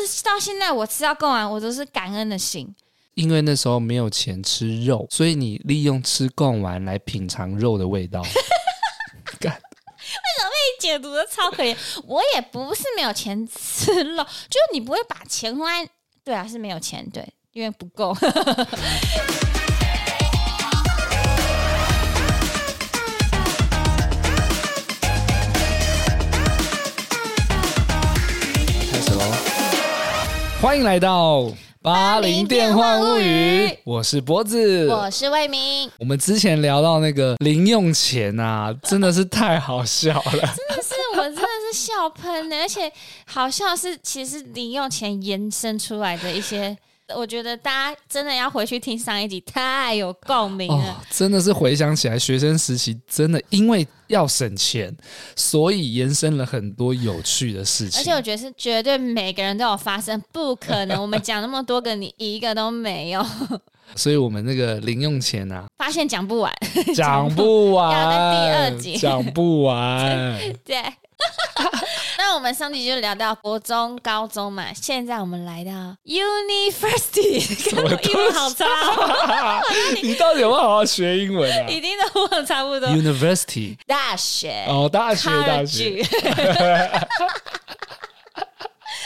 就是到现在我吃到贡丸，我都是感恩的心。因为那时候没有钱吃肉，所以你利用吃贡丸来品尝肉的味道。干，为什么被解读的超可怜？我也不是没有钱吃肉，就是你不会把钱花。对啊，是没有钱，对，因为不够。欢迎来到。八零电话物语，我是脖子，我是魏明。我们之前聊到那个零用钱啊，真的是太好笑了，真的是我真的是笑喷了，而且好笑是其实零用钱延伸出来的一些。我觉得大家真的要回去听上一集，太有共鸣了。哦，真的是回想起来，学生时期真的因为要省钱，所以延伸了很多有趣的事情。而且我觉得是绝对每个人都有发生，不可能我们讲那么多个，你一个都没有。所以我们那个零用钱啊，发现讲不完，讲不完，要在第二集讲不完，对。那我们上集就聊到国中、高中嘛，现在我们来到 University，英文好差哦。你到底有没有好好学英文啊？一定都忘差不多。University 大学哦，大学大学。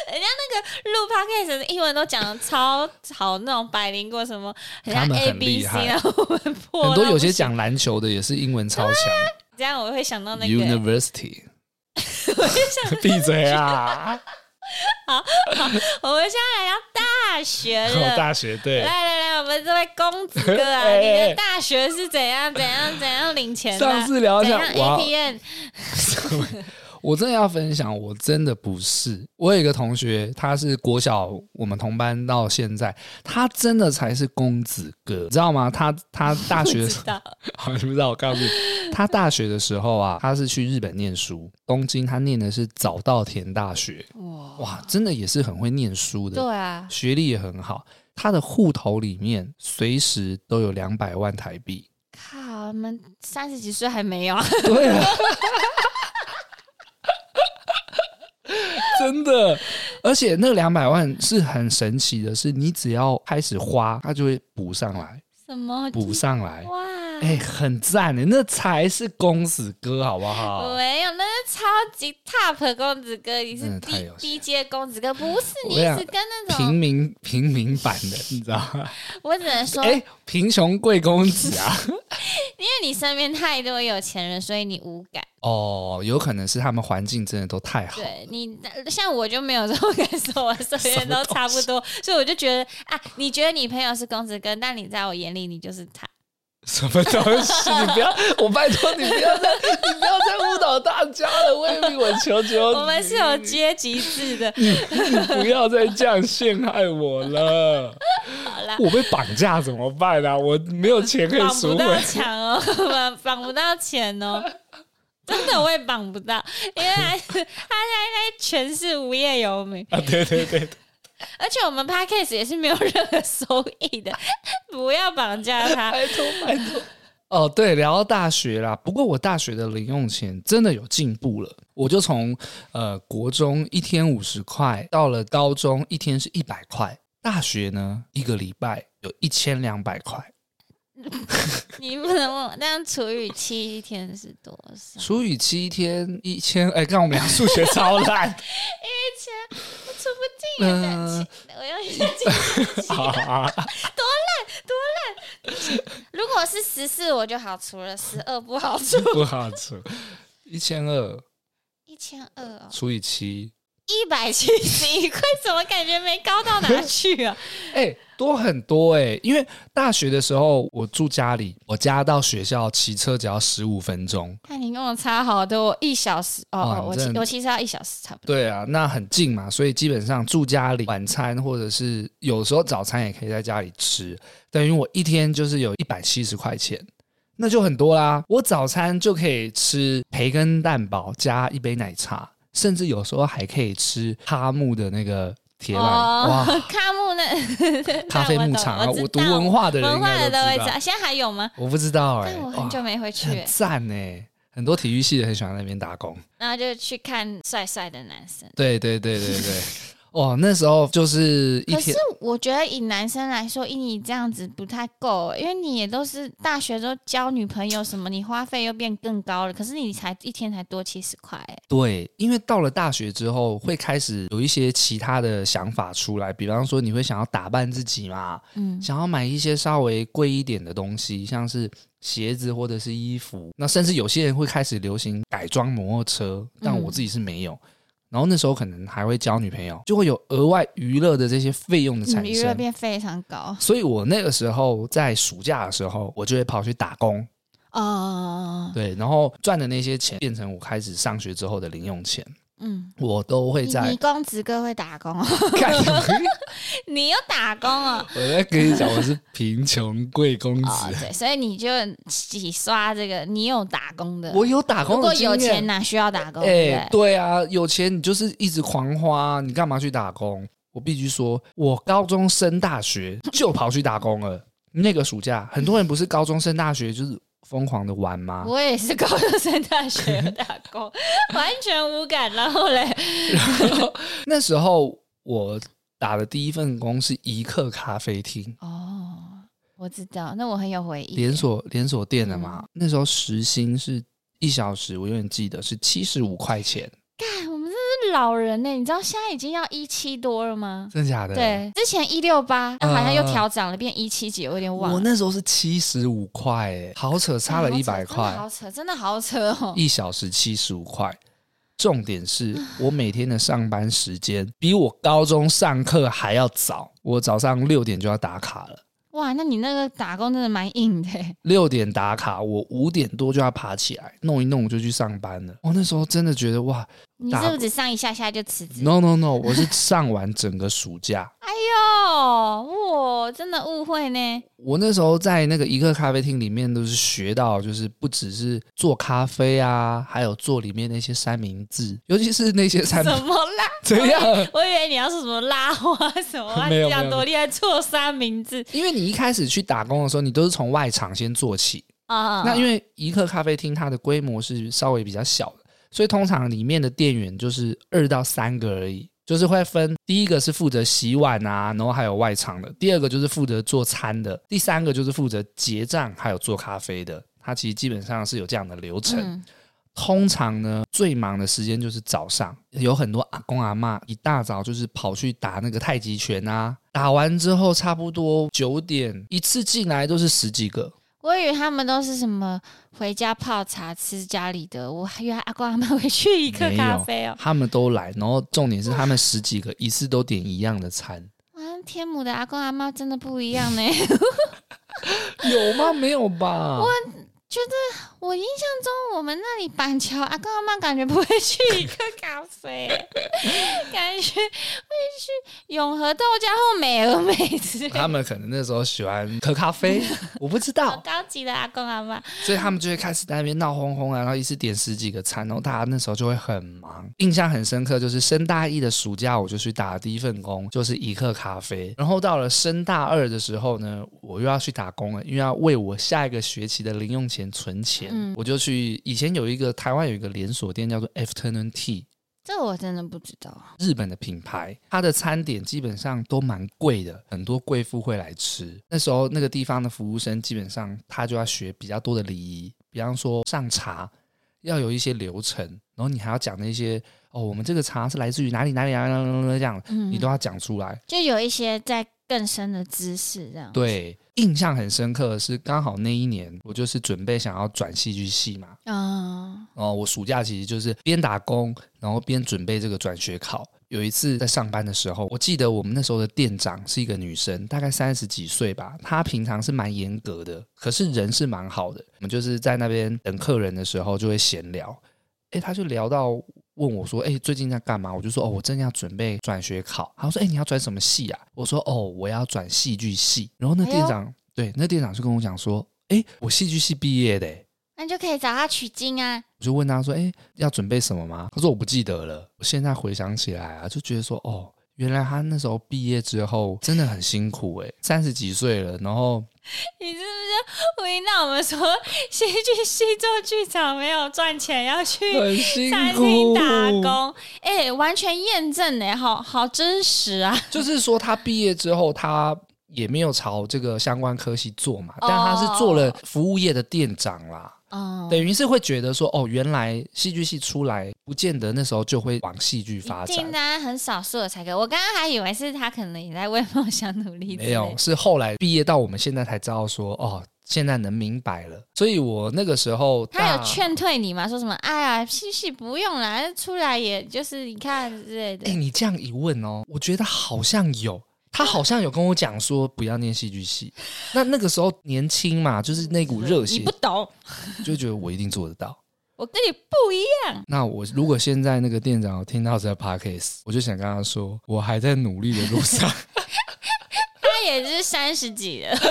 人家那个录 podcast 的英文都讲的超好，那种百灵过什么，人家 A B C 然后我们破很多有些讲篮球的也是英文超强。这样我会想到那个 University。闭嘴啊！好，好，我们现在来到大学了。大学对，来来来，我们这位公子哥啊，欸、你的大学是怎样怎样怎样领钱的？上次聊一下 ATM。我真的要分享，我真的不是。我有一个同学，他是国小我们同班到现在，他真的才是公子哥，你知道吗？他他大学 好，你不知道，我告诉你，他大学的时候啊，他是去日本念书，东京，他念的是早稻田大学，哇哇，真的也是很会念书的，对啊，学历也很好。他的户头里面随时都有两百万台币。靠，我们三十几岁还没有？对啊。真的，而且那两百万是很神奇的，是你只要开始花，它就会补上来。什么？补上来？哇！哎、欸，很赞的，那才是公子哥，好不好？没有，那是超级 top 公子哥，你是低低阶公子哥，不是你是跟那种平民平民版的，你知道吗？我只能说，哎、欸，贫穷贵公子啊！因为你身边太多有钱人，所以你无感。哦，有可能是他们环境真的都太好。对你，像我就没有这种感受，我身边都差不多，所以我就觉得啊，你觉得你朋友是公子哥，但你在我眼里你就是他。什么东西？你不要，我拜托你不要再，你不要再误导大家了，魏明，我求求你。我们是有阶级制的，你不要再这样陷害我了。好啦，我被绑架怎么办呢、啊？我没有钱可以赎回。绑不到钱哦，绑不到钱哦。真的我也绑不到，因为他 他现在全是无业游民啊！对对对，对，而且我们 Podcast 也是没有 任何收益的，不要绑架他，拜托拜托。哦，对，聊到大学啦，不过我大学的零用钱真的有进步了，我就从呃国中一天五十块，到了高中一天是一百块，大学呢一个礼拜有一千两百块。你不能问我，那样除以七天是多少？除以七天一千，哎，看我们俩数学超烂，一千我出不进啊！我要一千，多烂多烂！如果是十四，我就好除了，十二不好出，不好除，一千二，一千二除以七。一百七十一块，怎么感觉没高到哪去啊？哎、欸，多很多哎、欸！因为大学的时候我住家里，我家到学校骑车只要十五分钟。那你跟我差好多，一小时哦。哦我骑我骑车要一小时，差不多。对啊，那很近嘛，所以基本上住家里，晚餐或者是有时候早餐也可以在家里吃。等于我一天就是有一百七十块钱，那就很多啦。我早餐就可以吃培根蛋堡加一杯奶茶。甚至有时候还可以吃哈木的那个铁板、哦、哇，哈木那 咖啡牧场啊，我，我读文化的人应该都知道。文化的现在还有吗？我不知道哎、欸，我很久没回去。很赞哎，很多体育系的很喜欢在那边打工，然后就去看帅帅的男生。对对对对对，哦，那时候就是一天。可是我觉得以男生来说，以你这样子不太够，因为你也都是大学都交女朋友什么，你花费又变更高了。可是你才一天才多七十块。对，因为到了大学之后，会开始有一些其他的想法出来，比方说你会想要打扮自己嘛，嗯，想要买一些稍微贵一点的东西，像是鞋子或者是衣服。那甚至有些人会开始流行改装摩托车，但我自己是没有。嗯然后那时候可能还会交女朋友，就会有额外娱乐的这些费用的产生，娱乐变非常高。所以我那个时候在暑假的时候，我就会跑去打工。哦，对，然后赚的那些钱变成我开始上学之后的零用钱。嗯，我都会在。你公子哥会打工哦？你又打工哦？我在跟你讲，我是贫穷贵公子。哦，对，所以你就洗刷这个，你有打工的。我有打工的。如果有钱哪需要打工？哎，对啊，有钱你就是一直狂花，你干嘛去打工？我必须说，我高中升大学就跑去打工了。那个暑假，很多人不是高中升大学就是。疯狂的玩吗？我也是高中生大学打工，完全无感。然后嘞，然后那时候我打的第一份工是一客咖啡厅。哦，我知道，那我很有回忆。连锁连锁店的嘛，嗯、那时候时薪是一小时，我永远记得是七十五块钱。老人呢，你知道现在已经要一七多了吗？真的假的？对，之前一六八，好像又调涨了，变一七几，我有点忘了。我那时候是七十五块，哎，好扯，差了一百块，好扯，真的好扯哦。一小时七十五块，重点是我每天的上班时间比我高中上课还要早，我早上六点就要打卡了。哇，那你那个打工真的蛮硬的。六点打卡，我五点多就要爬起来弄一弄，就去上班了。我那时候真的觉得哇，你是不是只上一下下就辞职？No No No，我是上完整个暑假。哎呦，我真的误会呢。我那时候在那个一客咖啡厅里面都是学到，就是不只是做咖啡啊，还有做里面那些三明治，尤其是那些三明治。什么啦？怎样？我以为你要说什么拉花什么，没有这样多厉害，做三明治。因为你一开始去打工的时候，你都是从外场先做起啊。那因为一客咖啡厅它的规模是稍微比较小的，所以通常里面的店员就是二到三个而已，就是会分第一个是负责洗碗啊，然后还有外场的；第二个就是负责做餐的；第三个就是负责结账还有做咖啡的。它其实基本上是有这样的流程。嗯通常呢，最忙的时间就是早上，有很多阿公阿嬷一大早就是跑去打那个太极拳啊，打完之后差不多九点一次进来都是十几个。我以为他们都是什么回家泡茶吃家里的，我还以为阿公阿嬷 会去一个咖啡哦。他们都来，然后重点是他们十几个一次都点一样的餐。哇，天母的阿公阿妈真的不一样呢。有吗？没有吧？我。觉得我印象中，我们那里板桥阿公阿妈感觉不会去一个咖啡，感觉会去永和豆浆或美而美之类。他们可能那时候喜欢喝咖啡，我不知道。好高级的阿公阿妈，所以他们就会开始在那边闹哄哄啊，然后一次点十几个餐，然后大家那时候就会很忙。印象很深刻，就是升大一的暑假，我就去打第一份工，就是一克咖啡。然后到了升大二的时候呢，我又要去打工了，因为要为我下一个学期的零用钱。存钱，嗯、我就去。以前有一个台湾有一个连锁店叫做 Afternoon Tea，这我真的不知道。日本的品牌，它的餐点基本上都蛮贵的，很多贵妇会来吃。那时候那个地方的服务生基本上他就要学比较多的礼仪，比方说上茶要有一些流程，然后你还要讲那些哦，我们这个茶是来自于哪里哪里啊，这样，嗯、你都要讲出来。就有一些在更深的知识这样。对。印象很深刻的是，刚好那一年我就是准备想要转戏剧系嘛，啊，哦，我暑假其实就是边打工，然后边准备这个转学考。有一次在上班的时候，我记得我们那时候的店长是一个女生，大概三十几岁吧。她平常是蛮严格的，可是人是蛮好的。我们就是在那边等客人的时候就会闲聊，诶，她就聊到。问我说：“哎、欸，最近在干嘛？”我就说：“哦，我正要准备转学考。”他说：“哎、欸，你要转什么系啊？”我说：“哦，我要转戏剧系。”然后那店长、哎、对那店长就跟我讲说：“哎、欸，我戏剧系毕业的，那你就可以找他取经啊。”我就问他说：“哎、欸，要准备什么吗？”他说：“我不记得了。”我现在回想起来啊，就觉得说：“哦，原来他那时候毕业之后真的很辛苦哎，三十几岁了，然后 ……”你是不是吴音娜我们说戏剧系做剧场没有赚钱，要去餐厅打工。哎、欸，完全验证哎，好好真实啊！就是说他毕业之后，他也没有朝这个相关科系做嘛，但他是做了服务业的店长啦。哦，等于是会觉得说，哦，原来戏剧系出来，不见得那时候就会往戏剧发展。当然很少数的才可。我刚刚还以为是他可能也在为梦想努力。没有，是后来毕业到我们现在才知道说，哦，现在能明白了。所以我那个时候，他有劝退你吗？说什么？哎呀，戏剧不用了，出来也就是你看之类的。哎，你这样一问哦，我觉得好像有。他好像有跟我讲说不要念戏剧系，那那个时候年轻嘛，就是那股热血，你不懂，就觉得我一定做得到。我跟你不一样。那我如果现在那个店长听到这个 podcast，我就想跟他说，我还在努力的路上。他也是三十几了，可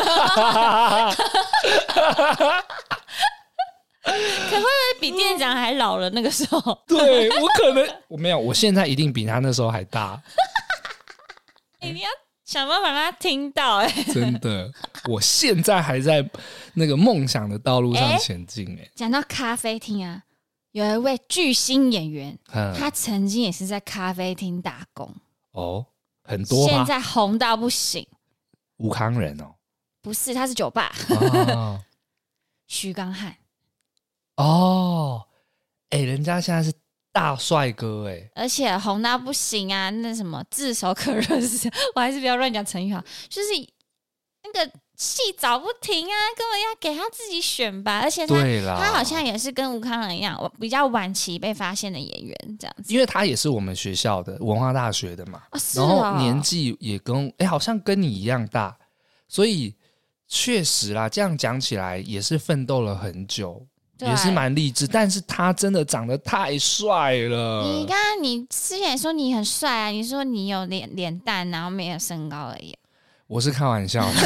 会不会比店长还老了？那个时候，对我可能我没有，我现在一定比他那时候还大。你要。想办法让他听到哎、欸，真的，我现在还在那个梦想的道路上前进哎、欸。讲到咖啡厅啊，有一位巨星演员，嗯、他曾经也是在咖啡厅打工哦，很多，现在红到不行。武康人哦，不是，他是酒吧。徐刚汉哦，哎、欸，人家现在是。大帅哥哎、欸，而且红到不行啊！那什么炙手可热是，我还是不要乱讲成语好。就是那个戏找不停啊，根本要给他自己选吧。而且他他好像也是跟吴康仁一样，比较晚期被发现的演员这样子。因为他也是我们学校的文化大学的嘛，哦然后年纪也跟哎、欸，好像跟你一样大，所以确实啦，这样讲起来也是奋斗了很久。也是蛮励志，但是他真的长得太帅了。你刚刚你之前说你很帅啊，你说你有脸脸蛋，然后没有身高而已。我是开玩笑的，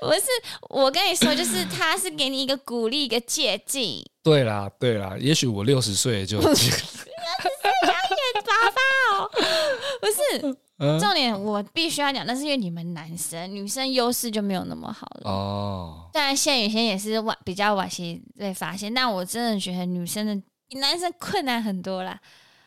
不是。我跟你说，就是他是给你一个鼓励，一个借鉴。对啦，对啦，也许我六十岁就。不是养眼爸爸哦，不是。重点我必须要讲，那是因为你们男生，女生优势就没有那么好了哦。当然，谢雨欣也是晚比较晚些被发现，但我真的觉得女生的比男生困难很多啦。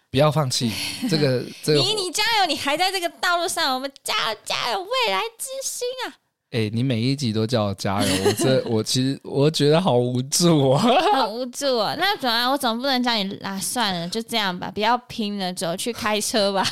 不要放弃 这个，这个，你你加油，你还在这个道路上，我们加油加油，未来之星啊！哎、欸，你每一集都叫我加油，我这我其实我觉得好无助啊，很无助啊。那总啊，我总不能叫你啊，算了，就这样吧，不要拼了，走去开车吧。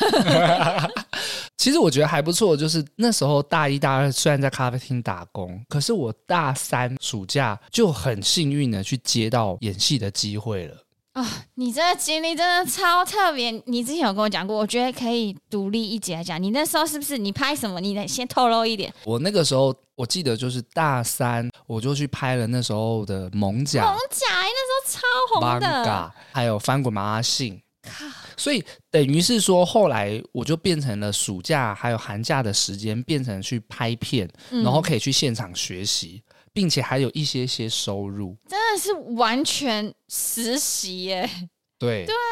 其实我觉得还不错，就是那时候大一、大二虽然在咖啡厅打工，可是我大三暑假就很幸运的去接到演戏的机会了。啊、哦，你这个经历真的超特别。你之前有跟我讲过，我觉得可以独立一集来讲。你那时候是不是你拍什么？你得先透露一点。我那个时候我记得就是大三，我就去拍了那时候的《艋舺》。艋舺那时候超红的，还有《翻滚吧阿信》。所以等于是说，后来我就变成了暑假还有寒假的时间，变成去拍片，嗯、然后可以去现场学习。并且还有一些些收入，真的是完全实习耶！对对啊，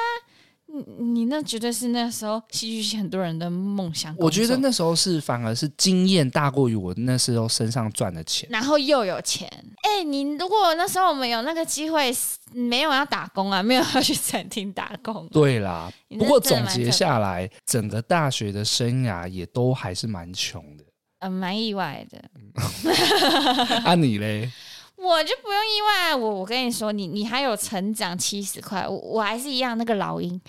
你你那绝对是那时候戏剧系很多人的梦想。我觉得那时候是反而是经验大过于我那时候身上赚的钱，然后又有钱。哎、欸，你如果那时候我们有那个机会，没有要打工啊，没有要去餐厅打工。对啦，不过总结下来，整个大学的生涯也都还是蛮穷的。嗯，蛮意外的。啊，你嘞？我就不用意外。我我跟你说，你你还有成长七十块，我我还是一样那个老鹰。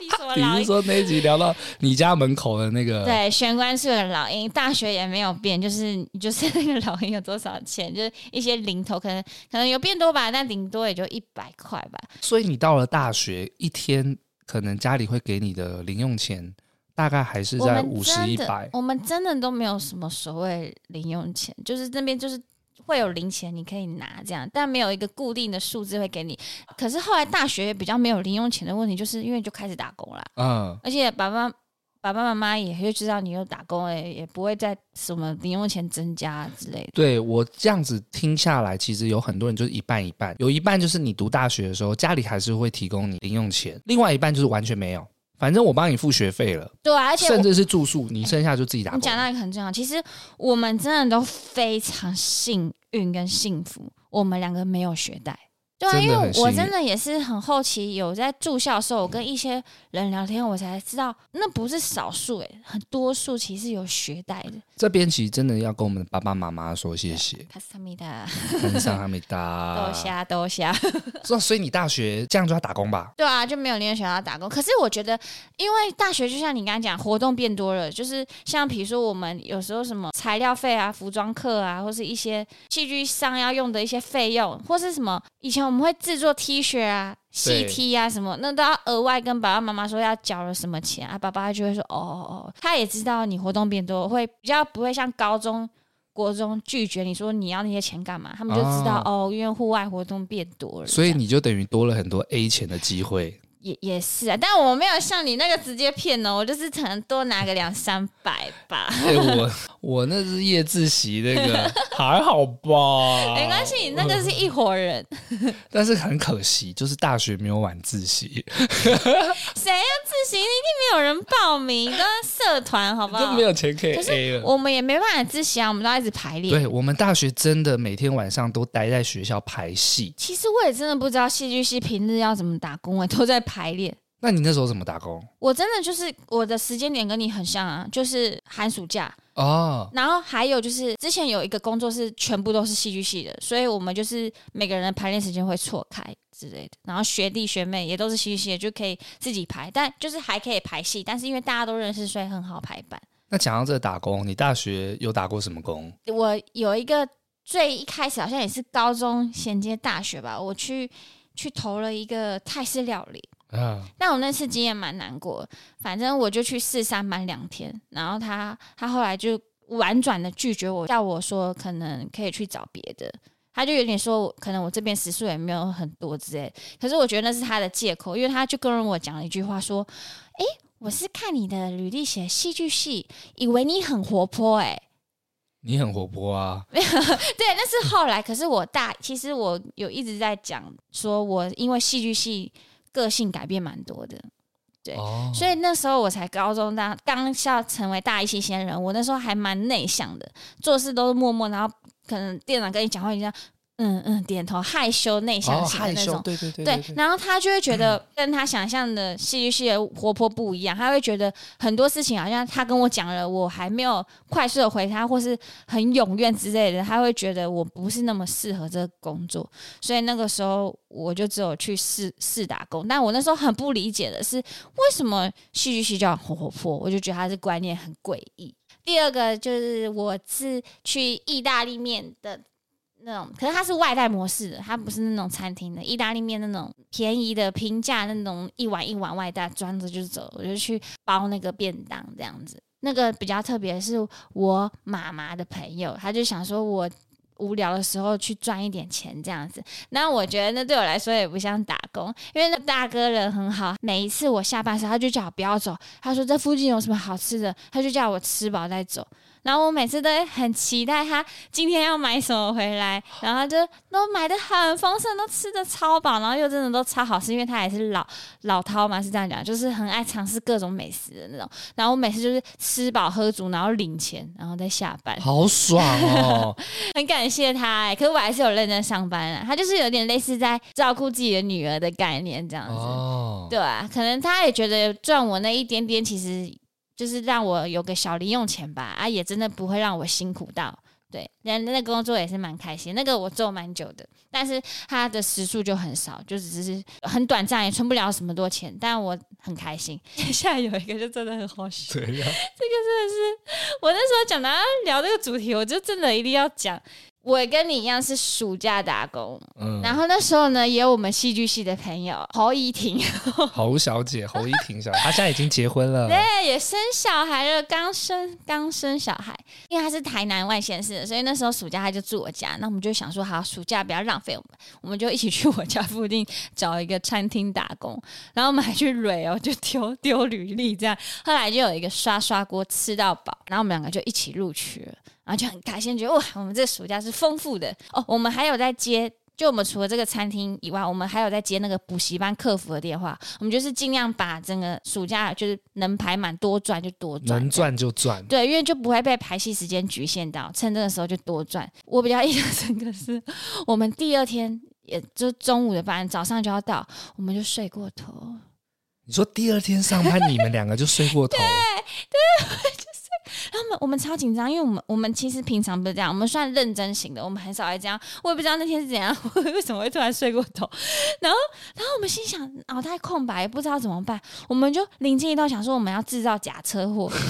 你说比如说那一集聊到你家门口的那个？对，玄关处的老鹰，大学也没有变，就是就是那个老鹰有多少钱，就是一些零头，可能可能有变多吧，但顶多也就一百块吧。所以你到了大学，一天可能家里会给你的零用钱。大概还是在五十一百，我们真的都没有什么所谓零用钱，就是那边就是会有零钱你可以拿这样，但没有一个固定的数字会给你。可是后来大学也比较没有零用钱的问题，就是因为就开始打工了，嗯，而且爸爸爸爸妈妈也会知道你有打工，哎，也不会再什么零用钱增加之类的。对，我这样子听下来，其实有很多人就是一半一半，有一半就是你读大学的时候家里还是会提供你零用钱，另外一半就是完全没有。反正我帮你付学费了，对啊，而且甚至是住宿，你剩下就自己打工。你讲到一个很重要，其实我们真的都非常幸运跟幸福，我们两个没有学贷。对啊，因为我真的也是很好奇，有在住校的时候，我跟一些人聊天，我才知道那不是少数诶，很多数其实有学贷的。这边其实真的要跟我们的爸爸妈妈说谢谢。卡萨米达，卡萨米达，多 谢多谢。说，所以你大学这样就要打工吧？对啊，就没有念学校打工。可是我觉得，因为大学就像你刚刚讲，活动变多了，就是像比如说我们有时候什么材料费啊、服装课啊，或是一些戏剧上要用的一些费用，或是什么以前。我们会制作 T 恤啊、细 T 啊什么，那都要额外跟爸爸妈妈说要交了什么钱啊，爸爸就会说哦哦哦，他也知道你活动变多，会比较不会像高中、国中拒绝你说你要那些钱干嘛，他们就知道哦，哦，因为户外活动变多了，所以你就等于多了很多 A 钱的机会。也也是啊，但我没有像你那个直接骗哦，我就是可能多拿个两三百吧。哎、欸，我 我那是夜自习那个 还好吧，没关系，你那个是一伙人。但是很可惜，就是大学没有晚自习。谁要自习？一定没有人报名，都是社团，好不好？都没有钱可以 A 了。我们也没办法自习啊，我们都要一直排练。对，我们大学真的每天晚上都待在学校排戏。其实我也真的不知道戏剧系平日要怎么打工，我都在。排练，那你那时候怎么打工？我真的就是我的时间点跟你很像啊，就是寒暑假哦。然后还有就是之前有一个工作是全部都是戏剧系的，所以我们就是每个人的排练时间会错开之类的。然后学弟学妹也都是戏剧系的，就可以自己排，但就是还可以排戏，但是因为大家都认识，所以很好排版。那讲到这个打工，你大学有打过什么工？我有一个最一开始好像也是高中衔接大学吧，我去去投了一个泰式料理。啊！但我那次经验蛮难过，反正我就去试上班两天，然后他他后来就婉转的拒绝我，叫我说可能可以去找别的，他就有点说可能我这边时数也没有很多之类，可是我觉得那是他的借口，因为他就跟我讲了一句话说：“诶，我是看你的履历写戏剧系，以为你很活泼，诶，你很活泼啊？对，那是后来，可是我大其实我有一直在讲说我因为戏剧系。”个性改变蛮多的，对，哦、所以那时候我才高中大刚要成为大一新鲜人，我那时候还蛮内向的，做事都是默默，然后可能店长跟你讲话一样。嗯嗯，点头，害羞内向型的那种，哦、对对对，对，对，然后他就会觉得 跟他想象的戏剧系的活泼不一样，他会觉得很多事情好像他跟我讲了，我还没有快速的回他，或是很踊跃之类的，他会觉得我不是那么适合这个工作，所以那个时候我就只有去试试打工。但我那时候很不理解的是，为什么戏剧系叫活活泼？我就觉得他的观念很诡异。第二个就是我是去意大利面的。那种，可是它是外带模式的，它不是那种餐厅的意大利面那种便宜的平价那种一碗一碗外带，装着就走，我就去包那个便当这样子。那个比较特别，是我妈妈的朋友，他就想说我无聊的时候去赚一点钱这样子。那我觉得那对我来说也不像打工，因为那大哥人很好，每一次我下班时他就叫我不要走，他说这附近有什么好吃的，他就叫我吃饱再走。然后我每次都会很期待他今天要买什么回来，然后就都买的很丰盛，都吃的超饱，然后又真的都超好吃，因为他也是老老饕嘛，是这样讲，就是很爱尝试各种美食的那种。然后我每次就是吃饱喝足，然后领钱，然后再下班，好爽哦！很感谢他哎，可是我还是有认真上班啊。他就是有点类似在照顾自己的女儿的概念这样子，哦、对啊，可能他也觉得赚我那一点点，其实。就是让我有个小零用钱吧，啊，也真的不会让我辛苦到，对，那那个工作也是蛮开心，那个我做蛮久的，但是他的时数就很少，就只是很短暂，也存不了什么多钱，但我很开心。接下来有一个就真的很好笑，对呀，这个真的是我那时候讲到聊这个主题，我就真的一定要讲。我也跟你一样是暑假打工，嗯，然后那时候呢，也有我们戏剧系的朋友侯怡婷，侯小姐，侯怡婷小姐，她现在已经结婚了，对，也生小孩了，刚生刚生小孩，因为她是台南外县市的，所以那时候暑假她就住我家，那我们就想说，好，暑假不要浪费我们，我们就一起去我家附近找一个餐厅打工，然后我们还去蕊哦，就丢丢履历这样，后来就有一个刷刷锅吃到饱，然后我们两个就一起录取了。然后就很开心，觉得哇，我们这暑假是丰富的哦。我们还有在接就我们除了这个餐厅以外，我们还有在接那个补习班客服的电话。我们就是尽量把整个暑假就是能排满多赚就多赚，能赚就赚。对，因为就不会被排戏时间局限到，趁这个时候就多赚。我比较印象深刻是，我们第二天也就中午的班，早上就要到，我们就睡过头。你说第二天上班，你们两个就睡过头？对 对，就是。然后我们我们超紧张，因为我们我们其实平常不是这样，我们算认真型的，我们很少会这样。我也不知道那天是怎样，为什么会突然睡过头。然后然后我们心想脑袋空白，不知道怎么办，我们就灵机一动，想说我们要制造假车祸。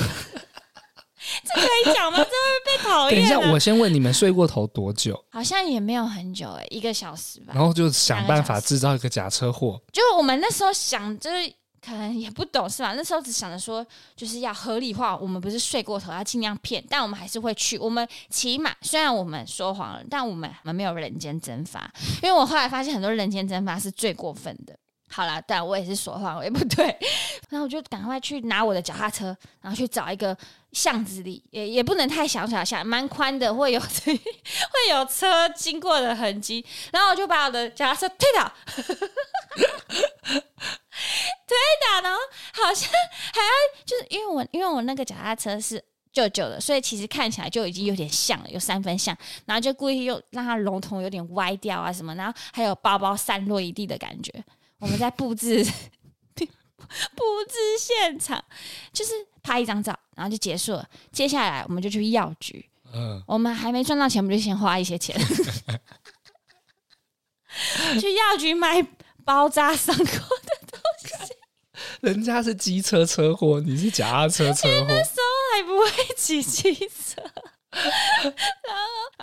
这可以讲吗？这会被讨厌。等一下，我先问你们睡过头多久？好像也没有很久哎，一个小时吧。然后就想办法制造一个假车祸。就我们那时候想，就是。可能也不懂是吧？那时候只想着说，就是要合理化。我们不是睡过头，要尽量骗，但我们还是会去。我们起码虽然我们说谎了，但我们我们没有人间蒸发。因为我后来发现，很多人间蒸发是最过分的。好啦，但我也是说谎，我也不对。然后我就赶快去拿我的脚踏车，然后去找一个巷子里，也也不能太小小巷，蛮宽的，会有 会有车经过的痕迹。然后我就把我的脚踏车推倒。推打，然后好像还要就是因为我因为我那个脚踏车是旧旧的，所以其实看起来就已经有点像了，有三分像。然后就故意又让它龙头有点歪掉啊什么，然后还有包包散落一地的感觉。我们在布置 布置现场，就是拍一张照，然后就结束了。接下来我们就去药局，嗯，我们还没赚到钱，我们就先花一些钱 去药局买包扎伤口的。人家是机车车祸，你是脚踏车车祸。那时候还不会骑机车，然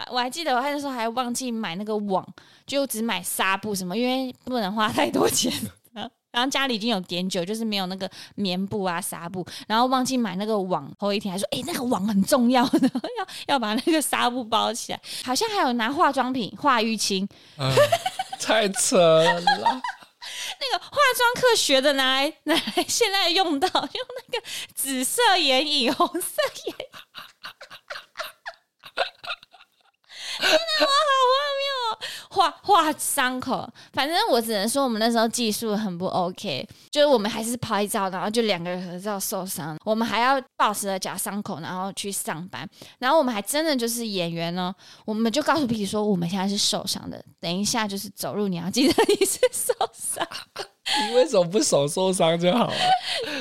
后我还记得我那时候还忘记买那个网，就只买纱布什么，因为不能花太多钱。然后家里已经有点酒，就是没有那个棉布啊纱布，然后忘记买那个网。后一天还说：“哎、欸，那个网很重要的，要要把那个纱布包起来。”好像还有拿化妆品化淤青，嗯、太扯了。那个化妆课学的拿来拿来，现在用到用那个紫色眼影、红色眼影，现在，我好荒谬！画画伤口，反正我只能说我们那时候技术很不 OK，就是我们还是拍照，然后就两个人合照受伤，我们还要抱持着假伤口，然后去上班，然后我们还真的就是演员呢，我们就告诉皮皮说我们现在是受伤的，等一下就是走路你要记得你是受伤。你为什么不手受伤就好了？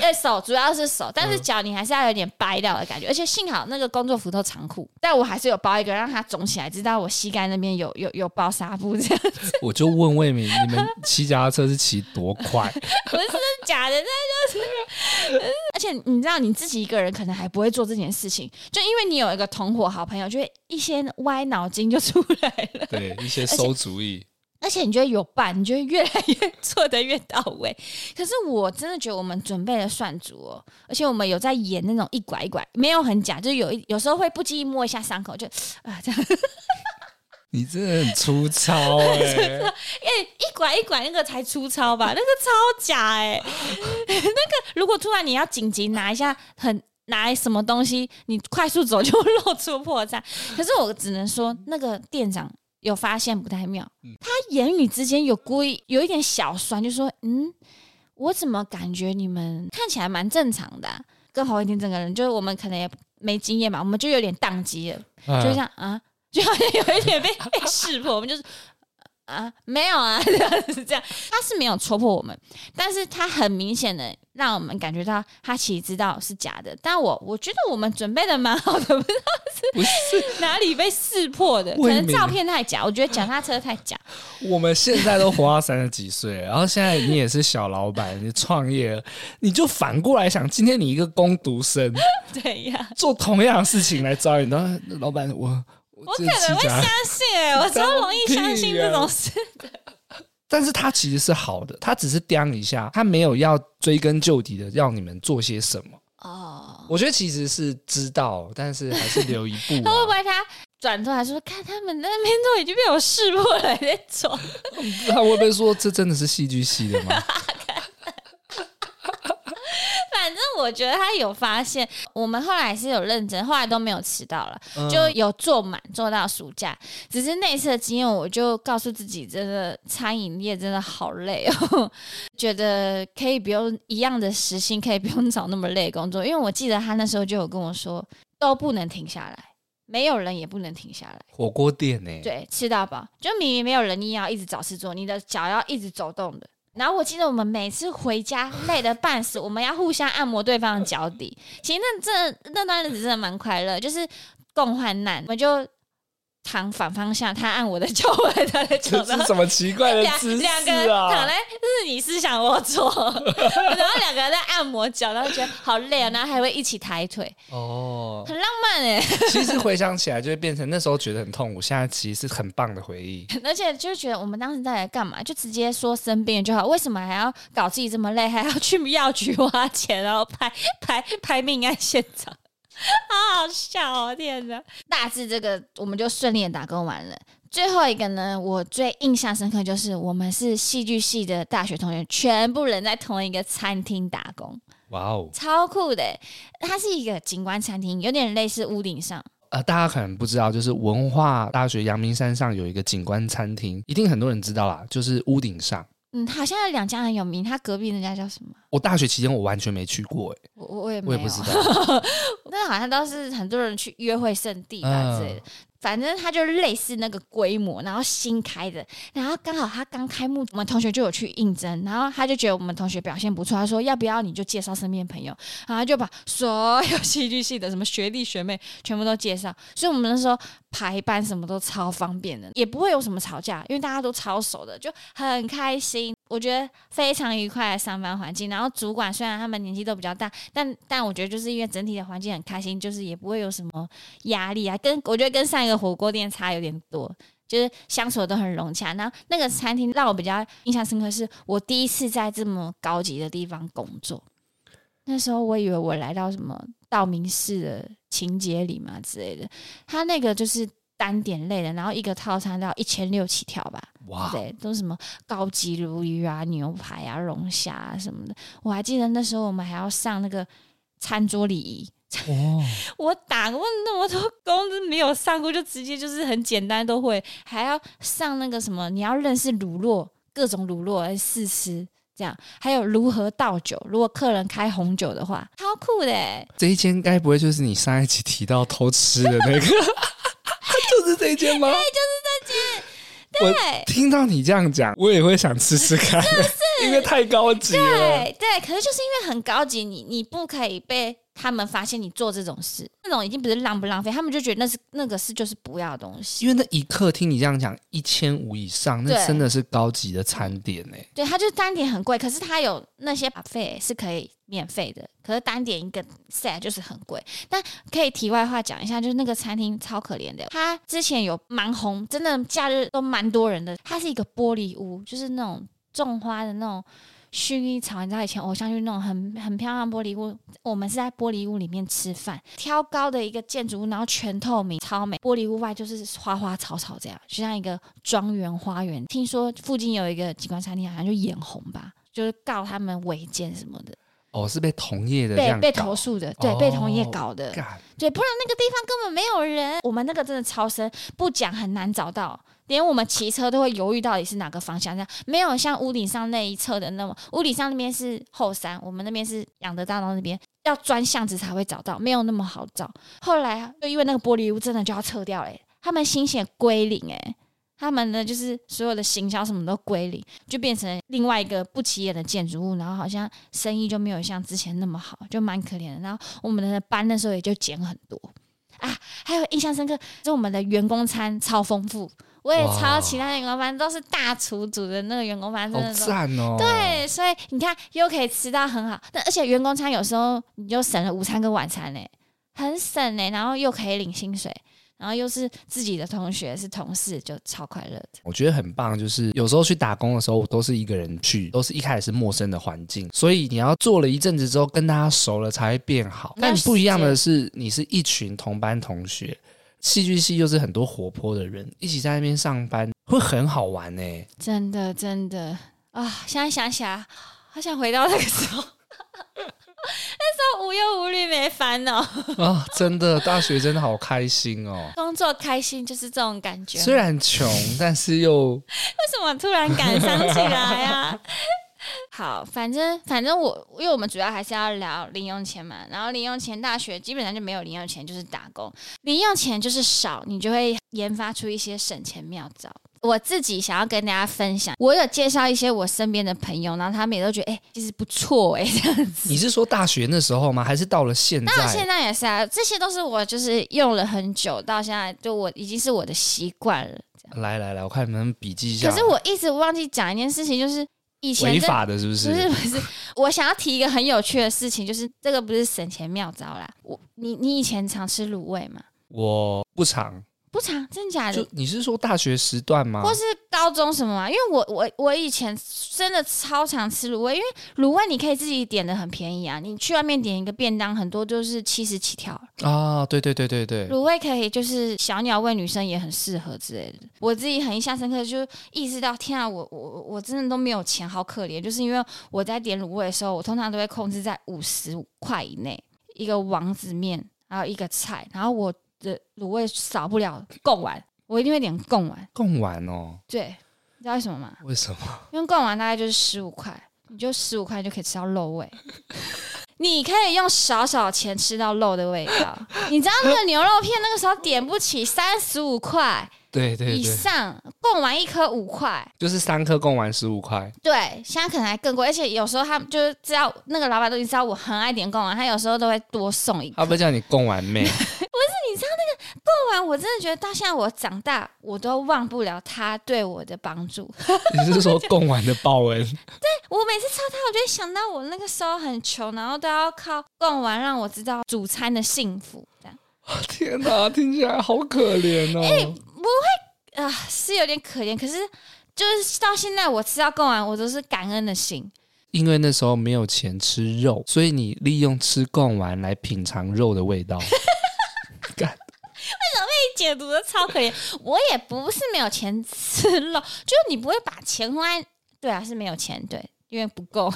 哎，手主要是手，但是脚你还是要有点掰掉的感觉。而且幸好那个工作服都长裤，但我还是有包一个，让它肿起来，知道我膝盖那边有有有包纱布这样子。我就问魏敏，你们骑脚踏车是骑多快？不是假的，那就是。而且你知道，你自己一个人可能还不会做这件事情，就因为你有一个同伙好朋友，就会一些歪脑筋就出来了。对，一些 馊主意。而且你觉得有伴，你觉得越来越做的越到位。可是我真的觉得我们准备的算足哦，而且我们有在演那种一拐一拐，没有很假，就是有一有时候会不经意摸一下伤口，就 啊这样。你真的很粗糙哎、欸！哎，一拐一拐那个才粗糙吧？那个超假哎、欸！那个如果突然你要紧急拿一下很拿什么东西，你快速走就露出破绽。可是我只能说，那个店长。有发现不太妙，他言语之间有故意有一点小酸，就说：“嗯，我怎么感觉你们看起来蛮正常的、啊？跟侯一婷整个人，就是我们可能也没经验嘛，我们就有点宕机了，就像啊，就好像有一点被被识破，我们就是。”啊，没有啊，这样是这样，他是没有戳破我们，但是他很明显的让我们感觉到他其实知道是假的。但我我觉得我们准备的蛮好的，不知道是不是 哪里被识破的，可能照片太假。我觉得脚踏车太假。我们现在都活到三十几岁，然后现在你也是小老板，你创业，你就反过来想，今天你一个工读生，对呀，做同样的事情来招你，然后老板我。我可能会相信、欸，我超容易相信这种事的。但是他其实是好的，他只是刁一下，他没有要追根究底的要你们做些什么。哦，我觉得其实是知道，但是还是留一步、啊。他 会不会他转头来说，看他们那边都已经被我识破了那种？他会不会说这真的是戏剧系的吗？我觉得他有发现，我们后来是有认真，后来都没有迟到了，嗯、就有做满做到暑假。只是那次的经验，我就告诉自己，真的餐饮业真的好累哦，觉得可以不用一样的时薪，可以不用 找那么累的工作。因为我记得他那时候就有跟我说，都不能停下来，没有人也不能停下来。火锅店呢？对，吃到饱，就明明没有人，你也要一直找事做，你的脚要一直走动的。然后我记得我们每次回家累得半死，我们要互相按摩对方的脚底。其实那这那段日子真的蛮快乐，就是共患难，我们就。躺反方向，他按我的脚，我按他的脚。这是什么奇怪的姿势啊？两个人躺在，就是你思想我做，然后两个人在按摩脚，然后觉得好累啊，然后还会一起抬腿，哦，很浪漫哎。其实回想起来，就会变成那时候觉得很痛苦，现在其实是很棒的回忆。而且就觉得我们当时在来干嘛？就直接说生病就好，为什么还要搞自己这么累，还要去药局花钱，然后拍拍拍命案现场？好好笑哦！天哪，大致这个我们就顺利的打工完了。最后一个呢，我最印象深刻就是我们是戏剧系的大学同学，全部人在同一个餐厅打工。哇哦，超酷的！它是一个景观餐厅，有点类似屋顶上。呃，大家可能不知道，就是文化大学阳明山上有一个景观餐厅，一定很多人知道啦，就是屋顶上。嗯，好像有两家很有名，他隔壁那家叫什么？我大学期间我完全没去过，哎，我我也我也不知道，那好像都是很多人去约会圣地吧之类的。嗯反正它就类似那个规模，然后新开的，然后刚好他刚开幕，我们同学就有去应征，然后他就觉得我们同学表现不错，他说要不要你就介绍身边朋友，然后就把所有戏剧系的什么学弟学妹全部都介绍，所以我们那时候排班什么都超方便的，也不会有什么吵架，因为大家都超熟的，就很开心。我觉得非常愉快的上班环境，然后主管虽然他们年纪都比较大，但但我觉得就是因为整体的环境很开心，就是也不会有什么压力啊。跟我觉得跟上一个火锅店差有点多，就是相处的都很融洽。然后那个餐厅让我比较印象深刻，是我第一次在这么高级的地方工作。那时候我以为我来到什么道明寺的情节里嘛之类的，他那个就是。单点类的，然后一个套餐都要一千六起跳吧？哇，对，都是什么高级鲈鱼啊、牛排啊、龙虾啊什么的。我还记得那时候我们还要上那个餐桌礼仪。哦，我打过那么多工都没有上过，就直接就是很简单都会，还要上那个什么，你要认识乳酪，各种乳酪来试吃，这样还有如何倒酒，如果客人开红酒的话，超酷的。这一间该不会就是你上一期提到偷吃的那个？就是这一间吗？对，就是这间。对，听到你这样讲，我也会想吃吃看，因为太高级了。对对，可是就是因为很高级，你你不可以被。他们发现你做这种事，那种已经不是浪不浪费，他们就觉得那是那个是就是不要的东西。因为那一刻听你这样讲，一千五以上，那真的是高级的餐点呢。对，它就是单点很贵，可是它有那些 buffet 是可以免费的，可是单点一个 set 就是很贵。但可以题外话讲一下，就是那个餐厅超可怜的，它之前有蛮红，真的假日都蛮多人的。它是一个玻璃屋，就是那种种花的那种。薰衣草，你知道以前偶像剧那种很很漂亮玻璃屋，我们是在玻璃屋里面吃饭，挑高的一个建筑物，然后全透明，超美。玻璃屋外就是花花草草这样，就像一个庄园花园。听说附近有一个机关餐厅，好像就眼红吧，就是告他们违建什么的。哦，是被同业的被被投诉的，对，哦、被同业搞的对，不然那个地方根本没有人。我们那个真的超深，不讲很难找到。连我们骑车都会犹豫到底是哪个方向，这样没有像屋顶上那一侧的那么，屋顶上那边是后山，我们那边是养德大道那边，要钻巷子才会找到，没有那么好找。后来就因为那个玻璃屋真的就要撤掉了，他们心血归零，哎，他们呢就是所有的。行销什么都归零，就变成另外一个不起眼的。建筑物，然后好像生意就没有像之前那么好，就蛮可怜的。然后我们的。班那时候也就减很多啊，还有印象深刻，就我们的员工餐超丰富。我也超其他员工班都是大厨煮的那个员工班，真的好赞哦！对，所以你看又可以吃到很好，但而且员工餐有时候你就省了午餐跟晚餐嘞，很省嘞，然后又可以领薪水，然后又是自己的同学是同事，就超快乐的。我觉得很棒，就是有时候去打工的时候，我都是一个人去，都是一开始是陌生的环境，所以你要做了一阵子之后，跟大家熟了才会变好。但不一样的是，你是一群同班同学。戏剧系又是很多活泼的人，一起在那边上班会很好玩呢、欸。真的真的啊！现在想起来，好想回到那个时候。那时候无忧无虑，没烦恼啊！真的，大学真的好开心哦。工作开心就是这种感觉。虽然穷，但是又……为什么突然感伤起来呀、啊？好，反正反正我，因为我们主要还是要聊零用钱嘛。然后零用钱，大学基本上就没有零用钱，就是打工。零用钱就是少，你就会研发出一些省钱妙招。我自己想要跟大家分享，我有介绍一些我身边的朋友，然后他们也都觉得，哎、欸，其实不错，哎，这样子。你是说大学那时候吗？还是到了现在？到现在也是啊，这些都是我就是用了很久，到现在就我已经是我的习惯了。来来来，我看你们笔记一下。可是我一直忘记讲一件事情，就是。以前违法的是不是？不是不是，我想要提一个很有趣的事情，就是这个不是省钱妙招啦。我你你以前常吃卤味吗？我不常。不常，真假的？就你是说大学时段吗？或是高中什么吗？因为我我我以前真的超常吃卤味，因为卤味你可以自己点的很便宜啊。你去外面点一个便当，很多就是七十起跳啊。对对对对对，卤味可以就是小鸟胃女生也很适合之类的。我自己很印象深刻，就意识到天啊，我我我真的都没有钱，好可怜。就是因为我在点卤味的时候，我通常都会控制在五十块以内，一个王子面，然后一个菜，然后我。的卤味少不了贡丸，我一定会点贡丸。贡丸哦，对，你知道为什么吗？为什么？因为贡丸大概就是十五块，你就十五块就可以吃到肉味。你可以用少少钱吃到肉的味道。你知道那个牛肉片那个时候点不起三十五块。对对，对，以上贡丸一颗五块，就是三颗贡丸十五块。对，现在可能还更贵，而且有时候他们就是知道那个老板都已经知道我很爱点贡丸，他有时候都会多送一个。他不叫你贡丸妹？贡丸，我真的觉得到现在我长大，我都忘不了他对我的帮助。你是说贡丸的报恩？对，我每次吃它，我就会想到我那个时候很穷，然后都要靠贡丸让我知道主餐的幸福。这样，天哪，听起来好可怜哦。欸不会啊，是有点可怜。可是，就是到现在，我吃到贡丸，我都是感恩的心。因为那时候没有钱吃肉，所以你利用吃贡丸来品尝肉的味道。干为什么被你解读的超可怜？我也不是没有钱吃肉，就是你不会把钱花。对啊，是没有钱，对。因为不够，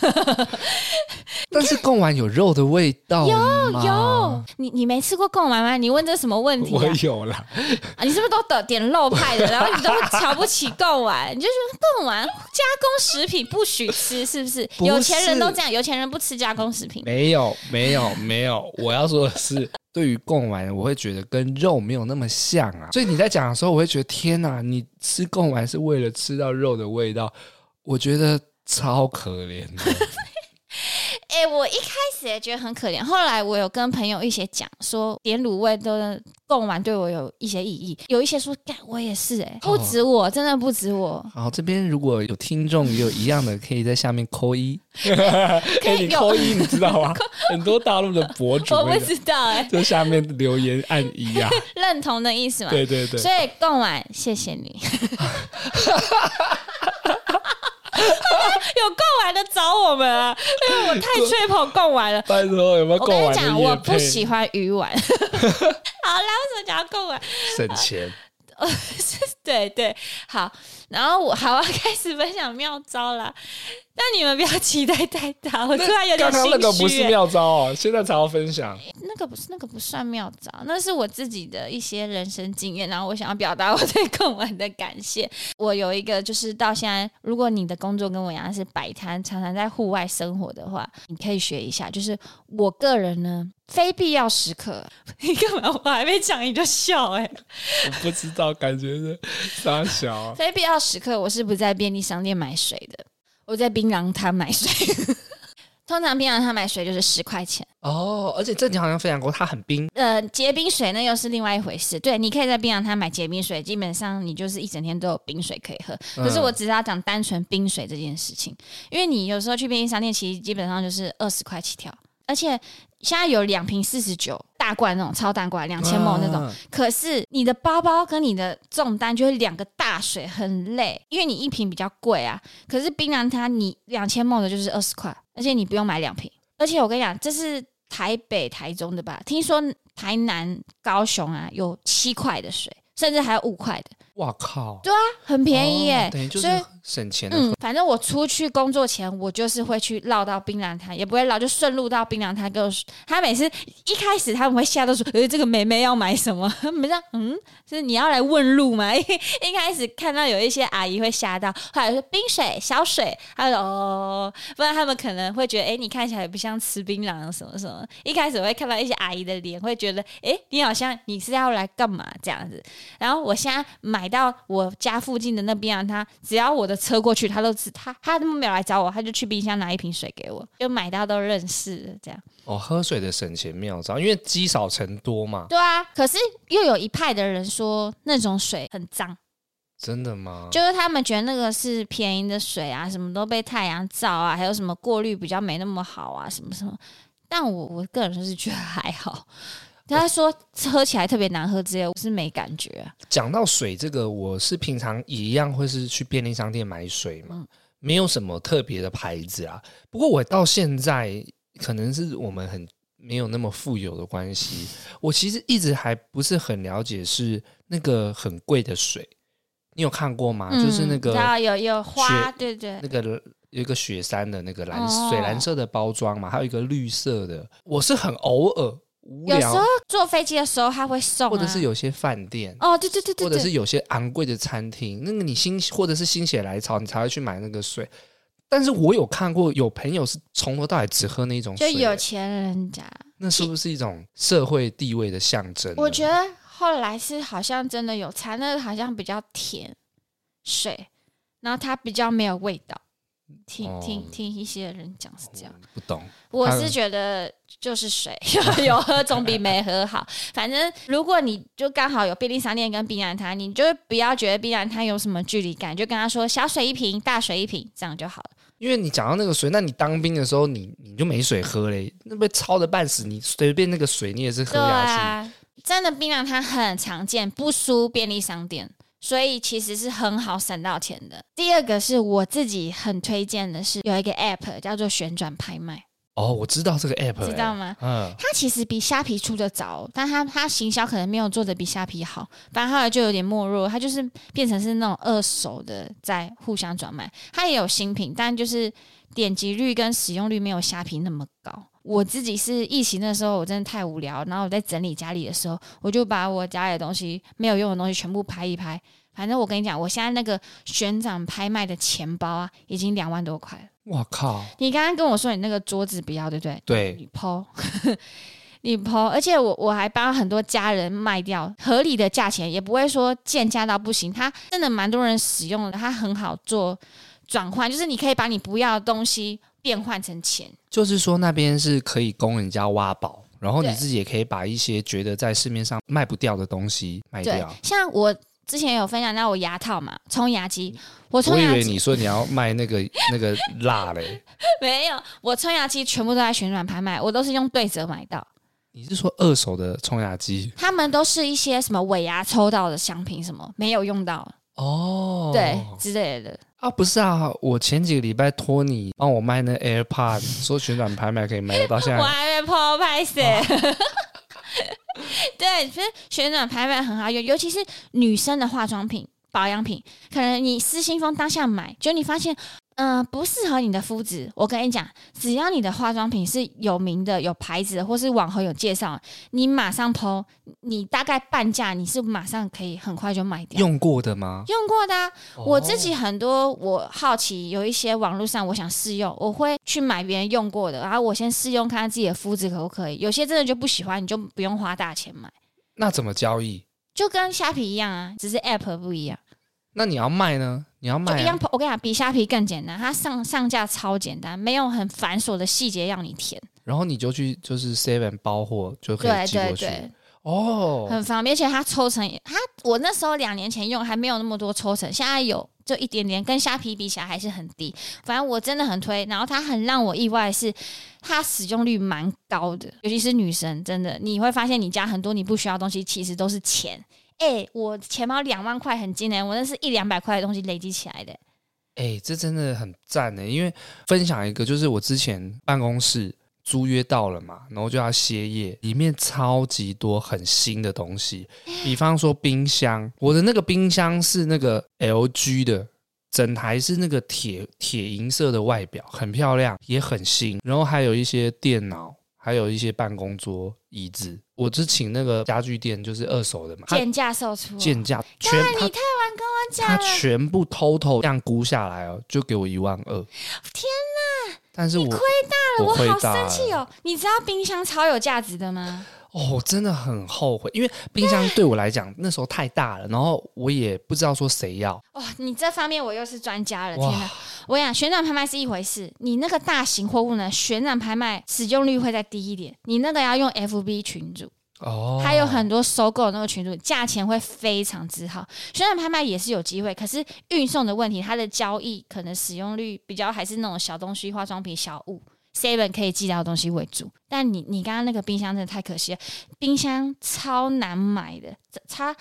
但是贡丸有肉的味道有有，你你没吃过贡丸吗？你问这什么问题、啊？我有啦，啊，你是不是都得点肉派的？然后你都瞧不起贡丸，你就说贡丸加工食品不许吃，是不是？不是有钱人都这样，有钱人不吃加工食品。没有没有没有，我要说的是，对于贡丸，我会觉得跟肉没有那么像啊。所以你在讲的时候，我会觉得天哪，你吃贡丸是为了吃到肉的味道，我觉得。超可怜的，哎、欸，我一开始也觉得很可怜，后来我有跟朋友一些讲说，点卤味都贡丸对我有一些意义，有一些说，干我也是、欸，哎，不止我，哦、真的不止我。好，这边如果有听众也有一样的，可以在下面扣一，可以 扣一，你知道吗？很多大陆的博主，我不知道、欸，哎，就下面留言按一啊，认同的意思嘛？对对对，所以贡丸，谢谢你。有贡丸的找我们啊，因为我太吹捧贡丸了。拜托，有没有贡丸？我跟你讲，我不喜欢鱼丸。好啦，为什么讲贡丸？省钱。对对，好。然后我好，我要开始分享妙招啦。但你们不要期待太大，我突然有点心虚。刚刚那个不是妙招哦，现在才要分享。那个不是，那个不算妙招，那是我自己的一些人生经验，然后我想要表达我对贡丸的感谢。我有一个，就是到现在，如果你的工作跟我一样是摆摊，常常在户外生活的话，你可以学一下。就是我个人呢，非必要时刻，你干嘛？我还没讲你就笑哎、欸？我不知道，感觉是傻小、啊。非必要时刻，我是不在便利商店买水的。我在槟榔摊买水，通常槟榔摊买水就是十块钱哦，而且这你好像分享过，它很冰。呃，结冰水那又是另外一回事。对，你可以在槟榔摊买结冰水，基本上你就是一整天都有冰水可以喝。可是我只是要讲单纯冰水这件事情，因为你有时候去便利商店，其实基本上就是二十块起跳，而且。现在有两瓶四十九大罐那种超大罐两千那种，可是你的包包跟你的重担就是两个大水很累，因为你一瓶比较贵啊。可是槟榔它你两千的就是二十块，而且你不用买两瓶。而且我跟你讲，这是台北、台中的吧？听说台南、高雄啊有七块的水，甚至还有五块的。哇靠！对啊，很便宜耶，等于就是省钱。嗯，反正我出去工作前，我就是会去绕到槟榔摊，也不会绕，就顺路到槟榔摊。跟我说，他每次一开始他们会吓到说：“诶，这个妹妹要买什么？” 没说：“嗯，是你要来问路吗？”一一开始看到有一些阿姨会吓到，后来说冰水、小水，他说：“哦，不然他们可能会觉得，诶，你看起来不像吃槟榔什么什么。”一开始我会看到一些阿姨的脸，会觉得：“诶，你好像你是要来干嘛这样子？”然后我现在买到我家附近的那边啊，他只要我的车过去，他都知他他都没有来找我，他就去冰箱拿一瓶水给我，就买到都认识了这样。哦，喝水的省钱妙招，因为积少成多嘛。对啊，可是又有一派的人说那种水很脏。真的吗？就是他们觉得那个是便宜的水啊，什么都被太阳照啊，还有什么过滤比较没那么好啊，什么什么。但我我个人就是觉得还好。他说喝起来特别难喝之类，我是没感觉啊。讲到水这个，我是平常也一样会是去便利商店买水嘛，没有什么特别的牌子啊。不过我到现在可能是我们很没有那么富有的关系，我其实一直还不是很了解是那个很贵的水，你有看过吗？嗯、就是那个有有花，对对，那个有一个雪山的那个蓝水蓝色的包装嘛，还有一个绿色的，我是很偶尔。有时候坐飞机的时候他会送，啊，或者是有些饭店哦，对对对对，或者是有些昂贵的餐厅，那个你心或者是心血来潮，你才会去买那个水。但是我有看过有朋友是从头到尾只喝那种水，就有钱人家，那是不是一种社会地位的象征？我觉得后来是好像真的有差，那个好像比较甜水，然后它比较没有味道。听听听一些人讲是这样，不懂。我是觉得就是水 有喝总比没喝好。反正如果你就刚好有便利商店跟槟榔摊，你就不要觉得槟榔摊有什么距离感，就跟他说小水一瓶，大水一瓶，这样就好了。因为你讲到那个水，那你当兵的时候你你就没水喝嘞，那被操的半死，你随便那个水你也是喝下去。啊、真的槟榔摊很常见，不输便利商店。所以其实是很好省到钱的。第二个是我自己很推荐的是有一个 app 叫做旋转拍卖。哦，我知道这个 app，知道吗？嗯，它其实比虾皮出的早，但它它行销可能没有做的比虾皮好，反正后来就有点没落。它就是变成是那种二手的在互相转卖。它也有新品，但就是点击率跟使用率没有虾皮那么高。我自己是疫情的时候，我真的太无聊，然后我在整理家里的时候，我就把我家里的东西没有用的东西全部拍一拍。反正我跟你讲，我现在那个悬赏拍卖的钱包啊，已经两万多块了。我靠！你刚刚跟我说你那个桌子不要，对不对？对。你抛，你抛，而且我我还帮很多家人卖掉，合理的价钱，也不会说贱价到不行。它真的蛮多人使用的，它很好做转换，就是你可以把你不要的东西变换成钱。就是说那边是可以供人家挖宝，然后你自己也可以把一些觉得在市面上卖不掉的东西卖掉。像我之前有分享到我牙套嘛，冲牙机，我以为你说你要卖那个 那个蜡嘞，没有，我冲牙机全部都在旋转拍卖，我都是用对折买到。你是说二手的冲牙机？他们都是一些什么尾牙抽到的商品，什么没有用到哦，对之类的。啊，不是啊，我前几个礼拜托你帮我卖那 AirPod，说旋转拍卖可以卖得到 现在，我还没破拍死。哦、对，其实旋转拍卖很好用，尤其是女生的化妆品、保养品，可能你失心疯当下买，就你发现。嗯、呃，不适合你的肤质。我跟你讲，只要你的化妆品是有名的、有牌子的，或是网红有介绍，你马上 po，你大概半价，你是马上可以很快就卖掉。用过的吗？用过的、我自己很多。我好奇有一些网络上，我想试用，我会去买别人用过的，然后我先试用看看自己的肤质可不可以。有些真的就不喜欢，你就不用花大钱买。那怎么交易？就跟虾皮一样啊，只是 app 不一样。那你要卖呢？你要卖、啊、一样，我跟你讲，比虾皮更简单，它上上架超简单，没有很繁琐的细节要你填。然后你就去就是 seven 包货就可以寄过去。对对对哦，很方便，而且它抽成，它我那时候两年前用还没有那么多抽成，现在有就一点点，跟虾皮比起来还是很低。反正我真的很推，然后它很让我意外是，它使用率蛮高的，尤其是女生，真的你会发现你家很多你不需要的东西其实都是钱。哎、我钱包两万块很惊人，我那是一两百块的东西累积起来的。哎、这真的很赞呢。因为分享一个，就是我之前办公室租约到了嘛，然后就要歇业，里面超级多很新的东西，比方说冰箱，我的那个冰箱是那个 LG 的，整台是那个铁铁银色的外表，很漂亮，也很新，然后还有一些电脑。还有一些办公桌、椅子，我只请那个家具店，就是二手的嘛，贱价售出，贱价全。你太晚跟我讲了，他全部偷偷这样估下来哦，就给我一万二。天哪！但是我亏大了，我好生气哦！你知道冰箱超有价值的吗？哦，真的很后悔，因为冰箱对我来讲那时候太大了，然后我也不知道说谁要。哦，你这方面我又是专家了，天哪！我跟你讲，旋转拍卖是一回事，你那个大型货物呢，旋转拍卖使用率会再低一点，你那个要用 FB 群组哦，还有很多收购那个群主，价钱会非常之好。旋转拍卖也是有机会，可是运送的问题，它的交易可能使用率比较还是那种小东西、化妆品、小物。seven 可以寄到的东西为主，但你你刚刚那个冰箱真的太可惜了，冰箱超难买的，他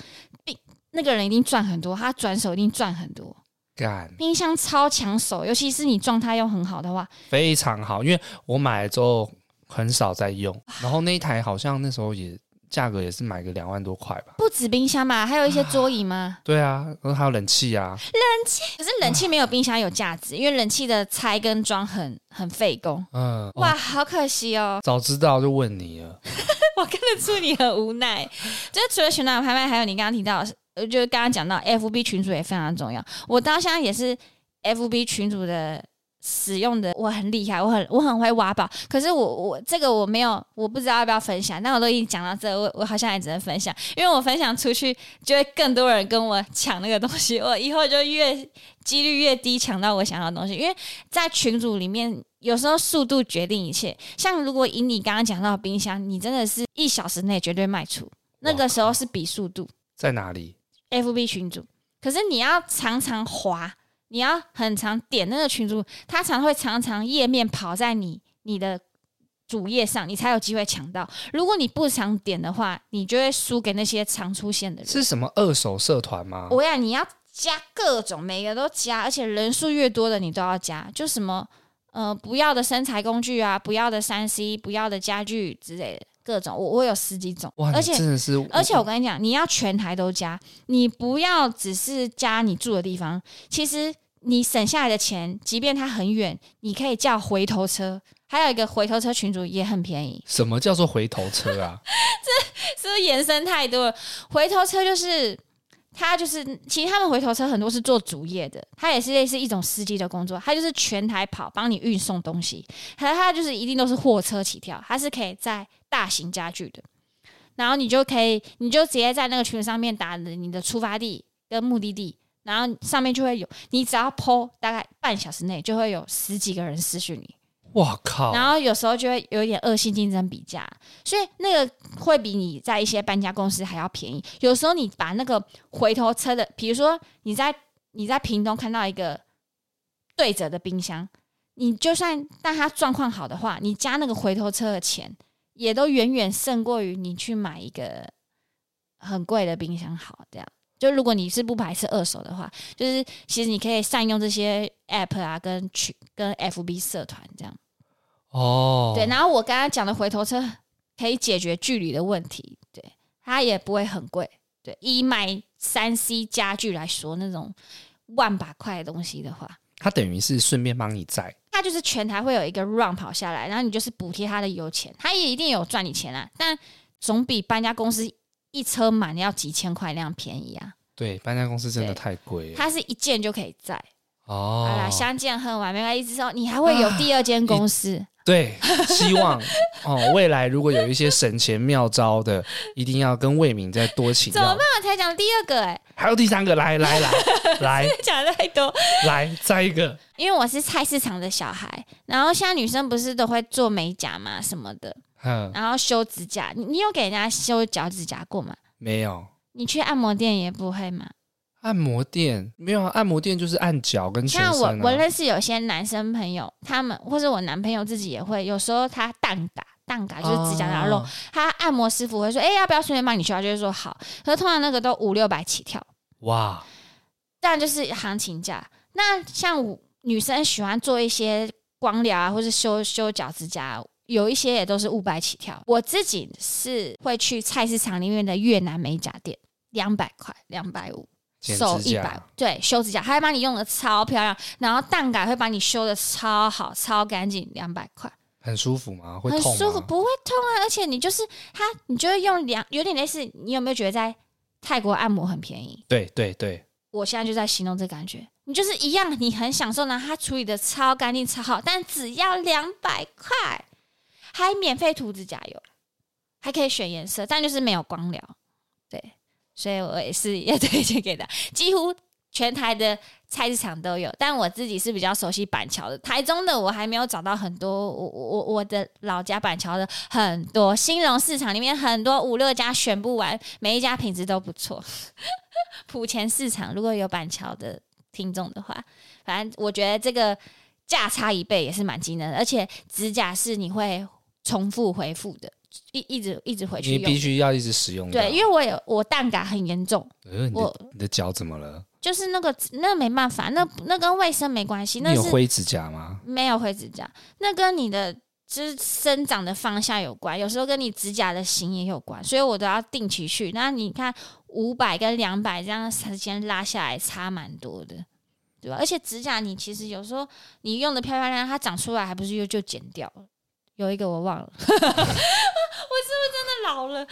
冰那个人一定赚很多，他转手一定赚很多。干，冰箱超抢手，尤其是你状态又很好的话，非常好，因为我买了之后很少在用，然后那一台好像那时候也。价格也是买个两万多块吧，不止冰箱嘛，还有一些桌椅吗？啊 对啊，然后还有冷气啊。冷气，可是冷气没有冰箱有价值，因为冷气的拆跟装很很费工。嗯，哇，好可惜哦。早知道就问你了。我看得出你很无奈。就是除了旋转拍卖，还有你刚刚提到，就是刚刚讲到 FB 群组也非常重要。我到现在也是 FB 群组的。使用的我很厉害，我很我很会挖宝，可是我我这个我没有，我不知道要不要分享。但我都已经讲到这，我我好像也只能分享，因为我分享出去就会更多人跟我抢那个东西，我以后就越几率越低抢到我想要的东西。因为在群组里面，有时候速度决定一切。像如果以你刚刚讲到冰箱，你真的是一小时内绝对卖出，那个时候是比速度在哪里？FB 群组，可是你要常常滑。你要很常点那个群主，他常会常常页面跑在你你的主页上，你才有机会抢到。如果你不常点的话，你就会输给那些常出现的人。是什么二手社团吗？我呀，你要加各种，每个都加，而且人数越多的你都要加。就什么呃不要的身材工具啊，不要的三 C，不要的家具之类的。各种，我我有十几种，而且真的是，而且我跟你讲，你要全台都加，你不要只是加你住的地方。其实你省下来的钱，即便它很远，你可以叫回头车，还有一个回头车群主也很便宜。什么叫做回头车啊？这是不是延伸太多了？回头车就是。他就是，其实他们回头车很多是做主业的，他也是类似一种司机的工作，他就是全台跑，帮你运送东西。还有他就是一定都是货车起跳，他是可以载大型家具的，然后你就可以，你就直接在那个群上面打你的出发地跟目的地，然后上面就会有，你只要 po 大概半小时内就会有十几个人私讯你。哇靠！然后有时候就会有一点恶性竞争比价，所以那个会比你在一些搬家公司还要便宜。有时候你把那个回头车的，比如说你在你在屏东看到一个对折的冰箱，你就算但它状况好的话，你加那个回头车的钱，也都远远胜过于你去买一个很贵的冰箱好。这样，就如果你是不排斥二手的话，就是其实你可以善用这些 App 啊，跟群跟 FB 社团这样。哦，对，然后我刚刚讲的回头车可以解决距离的问题，对，它也不会很贵，对，以买三 C 家具来说，那种万把块的东西的话，它等于是顺便帮你载，它就是全台会有一个 run 跑下来，然后你就是补贴他的油钱，他也一定有赚你钱啊，但总比搬家公司一车满要几千块那样便宜啊。对，搬家公司真的太贵了，它是一件就可以载。哦，好啦，相见恨晚，没关系。之后你还会有第二间公司。啊对，希望 哦，未来如果有一些省钱妙招的，一定要跟魏敏再多请教。怎么办？我才讲第二个哎，还有第三个，来来来来，讲的太多，来再一个。因为我是菜市场的小孩，然后现在女生不是都会做美甲嘛什么的，嗯，然后修指甲，你你有给人家修脚指甲过吗？没有。你去按摩店也不会吗？按摩店没有，啊按摩店就是按脚跟全身啊。像我，我认识有些男生朋友，他们或者我男朋友自己也会，有时候他蛋打蛋打就是指甲然后弄，他按摩师傅会说：“哎、欸，要不要顺便帮你修？”他就会说好。可是通常那个都五六百起跳，哇！但就是行情价。那像女生喜欢做一些光疗啊，或是修修脚指甲，有一些也都是五百起跳。我自己是会去菜市场里面的越南美甲店，两百块，两百五，手一百，对，修指甲，他会帮你用的超漂亮，然后蛋改会把你修的超好、超干净，两百块。很舒服吗？会痛？很舒服，不会痛啊！而且你就是它，你就会用两，有点类似。你有没有觉得在泰国按摩很便宜？对对对，我现在就在形容这感觉。你就是一样，你很享受呢，它处理的超干净、超好，但只要两百块，还免费涂指甲油，还可以选颜色，但就是没有光疗。所以我也是要推荐给他，几乎。全台的菜市场都有，但我自己是比较熟悉板桥的。台中的我还没有找到很多，我我我的老家板桥的很多兴隆市场里面很多五六家选不完，每一家品质都不错。埔前市场如果有板桥的听众的话，反正我觉得这个价差一倍也是蛮惊人的，而且指甲是你会重复回复的，一一直一直回去用，你必须要一直使用。对，因为我有我蛋感很严重，呃、我你的脚怎么了？就是那个，那没办法，那那跟卫生没关系。那你有灰指甲吗？没有灰指甲，那跟你的就是生长的方向有关，有时候跟你指甲的型也有关，所以我都要定期去。那你看五百跟两百这样时间拉下来差蛮多的，对吧？而且指甲你其实有时候你用的漂漂亮亮，它长出来还不是又就剪掉了？有一个我忘了，我是不是真的老了？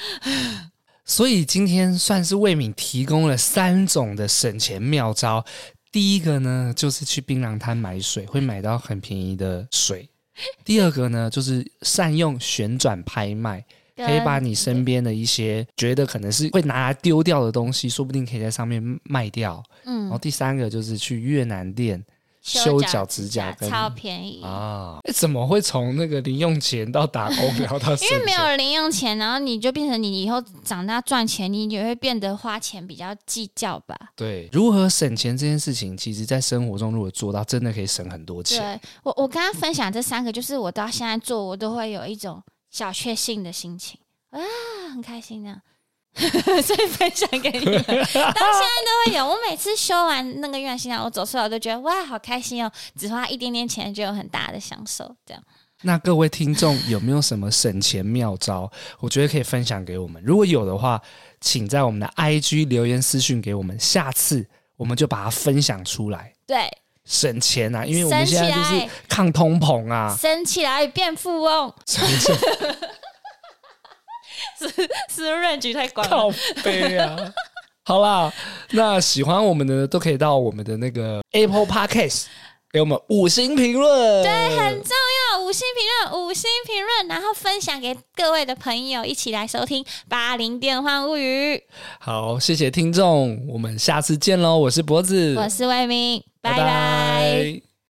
所以今天算是魏敏提供了三种的省钱妙招。第一个呢，就是去槟榔摊买水，会买到很便宜的水。第二个呢，就是善用旋转拍卖，可以把你身边的一些觉得可能是会拿来丢掉的东西，说不定可以在上面卖掉。嗯，然后第三个就是去越南店。修脚指甲超便宜啊！怎么会从那个零用钱到打工聊到？因为没有零用钱，然后你就变成你以后长大赚钱，你也会变得花钱比较计较吧？对，如何省钱这件事情，其实在生活中如果做到，真的可以省很多钱。对，我，我刚刚分享这三个，就是我到现在做，我都会有一种小确幸的心情啊，很开心的。所以分享给你们，到现在都会有。我每次修完那个愿心啊，我走出来我都觉得哇，好开心哦！只花一点点钱就有很大的享受，这样。那各位听众有没有什么省钱妙招？我觉得可以分享给我们。如果有的话，请在我们的 IG 留言私讯给我们，下次我们就把它分享出来。对，省钱啊，因为我们现在就是抗通膨啊，省起来变富翁。是是，range 太广了。靠背啊！好啦，那喜欢我们的都可以到我们的那个 Apple Podcast 给我们五星评论。对，很重要，五星评论，五星评论，然后分享给各位的朋友一起来收听《八零电幻物语》。好，谢谢听众，我们下次见喽！我是脖子，我是魏明，拜拜。拜拜。